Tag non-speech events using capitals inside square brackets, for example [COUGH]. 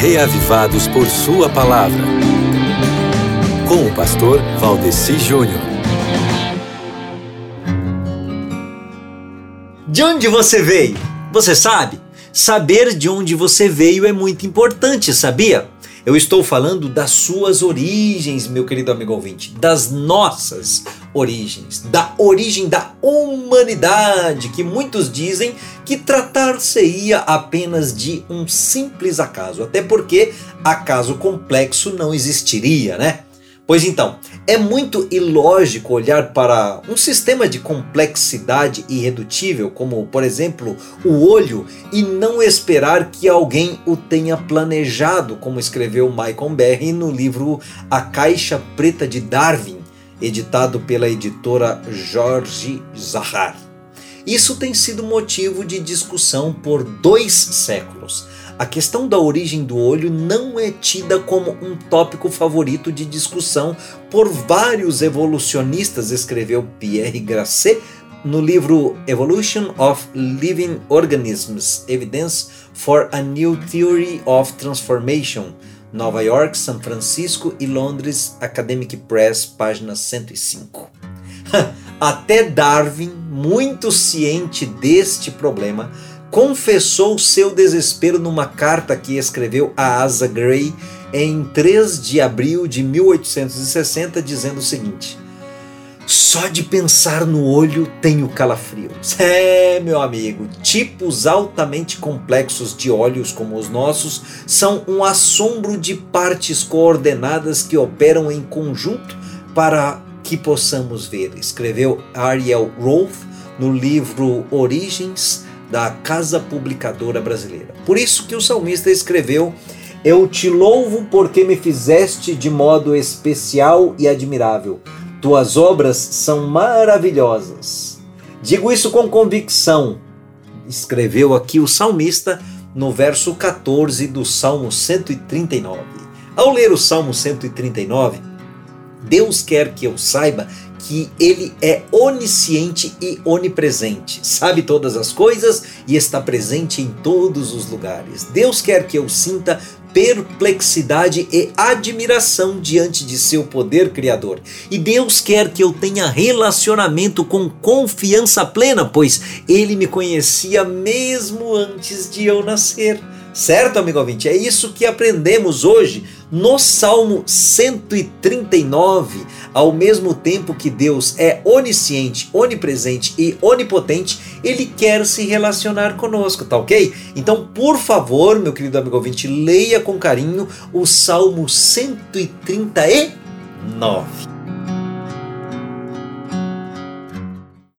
reavivados por Sua palavra. Com o pastor Valdeci Júnior. De onde você veio? Você sabe? Saber de onde você veio é muito importante, sabia? Eu estou falando das suas origens, meu querido amigo ouvinte, das nossas origens, da origem da humanidade, que muitos dizem que tratar-se-ia apenas de um simples acaso, até porque acaso complexo não existiria, né? Pois então, é muito ilógico olhar para um sistema de complexidade irredutível, como por exemplo o olho, e não esperar que alguém o tenha planejado, como escreveu Michael Berry no livro A Caixa Preta de Darwin, editado pela editora Jorge Zahar. Isso tem sido motivo de discussão por dois séculos a questão da origem do olho não é tida como um tópico favorito de discussão por vários evolucionistas, escreveu Pierre Grasset no livro Evolution of Living Organisms: Evidence for a New Theory of Transformation, Nova York, São Francisco e Londres, Academic Press, página 105. [LAUGHS] Até Darwin, muito ciente deste problema, confessou seu desespero numa carta que escreveu a Asa Gray em 3 de abril de 1860, dizendo o seguinte: Só de pensar no olho tenho calafrios. É, meu amigo, tipos altamente complexos de olhos como os nossos são um assombro de partes coordenadas que operam em conjunto para que possamos ver, escreveu Ariel Rolfe no livro Origens da Casa Publicadora Brasileira. Por isso que o salmista escreveu: Eu te louvo porque me fizeste de modo especial e admirável. Tuas obras são maravilhosas. Digo isso com convicção. Escreveu aqui o salmista no verso 14 do Salmo 139. Ao ler o Salmo 139, Deus quer que eu saiba que ele é onisciente e onipresente, sabe todas as coisas e está presente em todos os lugares. Deus quer que eu sinta perplexidade e admiração diante de seu poder criador. E Deus quer que eu tenha relacionamento com confiança plena, pois ele me conhecia mesmo antes de eu nascer. Certo, amigo ouvinte? É isso que aprendemos hoje no Salmo 139. Ao mesmo tempo que Deus é onisciente, onipresente e onipotente, ele quer se relacionar conosco, tá ok? Então, por favor, meu querido amigo ouvinte, leia com carinho o Salmo 139.